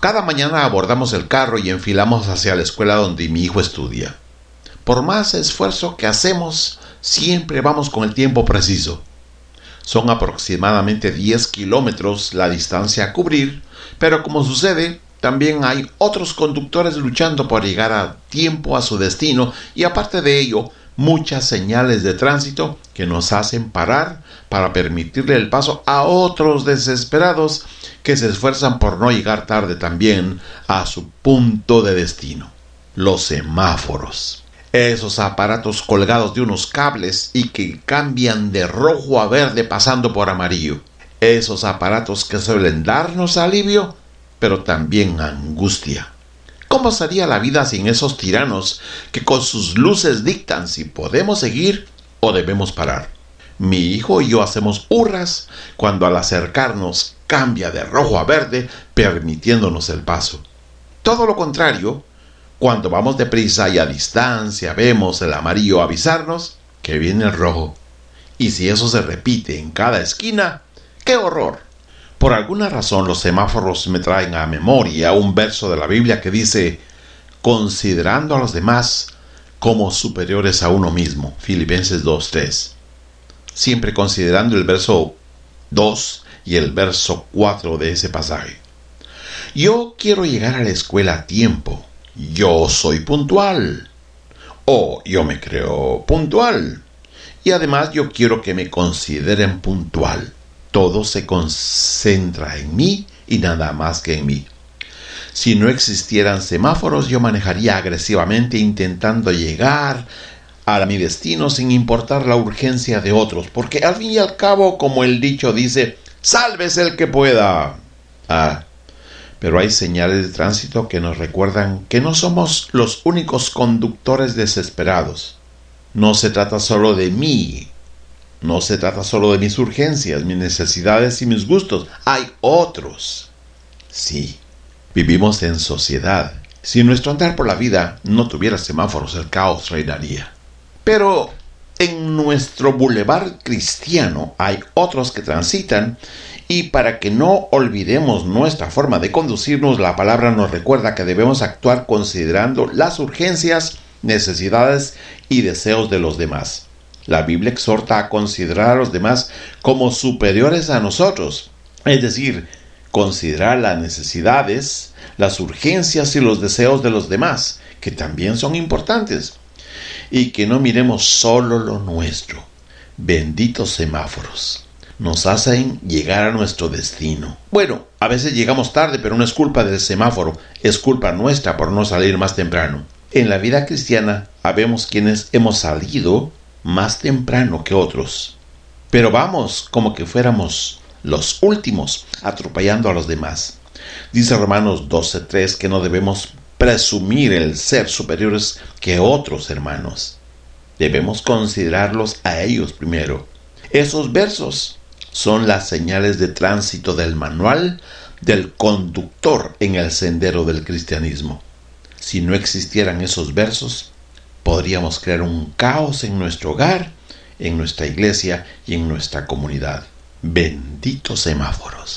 Cada mañana abordamos el carro y enfilamos hacia la escuela donde mi hijo estudia. Por más esfuerzo que hacemos, siempre vamos con el tiempo preciso. Son aproximadamente 10 kilómetros la distancia a cubrir, pero como sucede, también hay otros conductores luchando por llegar a tiempo a su destino y aparte de ello, muchas señales de tránsito que nos hacen parar para permitirle el paso a otros desesperados que se esfuerzan por no llegar tarde también a su punto de destino. Los semáforos. Esos aparatos colgados de unos cables y que cambian de rojo a verde pasando por amarillo. Esos aparatos que suelen darnos alivio, pero también angustia. ¿Cómo sería la vida sin esos tiranos que con sus luces dictan si podemos seguir o debemos parar? Mi hijo y yo hacemos hurras cuando al acercarnos cambia de rojo a verde permitiéndonos el paso. Todo lo contrario, cuando vamos deprisa y a distancia vemos el amarillo avisarnos que viene el rojo. Y si eso se repite en cada esquina, ¡qué horror! Por alguna razón los semáforos me traen a memoria un verso de la Biblia que dice, considerando a los demás como superiores a uno mismo. Filipenses 2.3. Siempre considerando el verso 2 y el verso 4 de ese pasaje. Yo quiero llegar a la escuela a tiempo. Yo soy puntual. O yo me creo puntual. Y además yo quiero que me consideren puntual todo se concentra en mí y nada más que en mí. Si no existieran semáforos, yo manejaría agresivamente intentando llegar a mi destino sin importar la urgencia de otros, porque al fin y al cabo, como el dicho dice, sálvese el que pueda. Ah, pero hay señales de tránsito que nos recuerdan que no somos los únicos conductores desesperados. No se trata solo de mí, no se trata solo de mis urgencias, mis necesidades y mis gustos. Hay otros. Sí, vivimos en sociedad. Si nuestro andar por la vida no tuviera semáforos, el caos reinaría. Pero en nuestro bulevar cristiano hay otros que transitan y para que no olvidemos nuestra forma de conducirnos, la palabra nos recuerda que debemos actuar considerando las urgencias, necesidades y deseos de los demás. La Biblia exhorta a considerar a los demás como superiores a nosotros, es decir, considerar las necesidades, las urgencias y los deseos de los demás, que también son importantes, y que no miremos solo lo nuestro. Benditos semáforos nos hacen llegar a nuestro destino. Bueno, a veces llegamos tarde, pero no es culpa del semáforo, es culpa nuestra por no salir más temprano. En la vida cristiana, habemos quienes hemos salido más temprano que otros. Pero vamos como que fuéramos los últimos, atropellando a los demás. Dice Romanos 12.3 que no debemos presumir el ser superiores que otros hermanos. Debemos considerarlos a ellos primero. Esos versos son las señales de tránsito del manual del conductor en el sendero del cristianismo. Si no existieran esos versos, podríamos crear un caos en nuestro hogar, en nuestra iglesia y en nuestra comunidad. Benditos semáforos.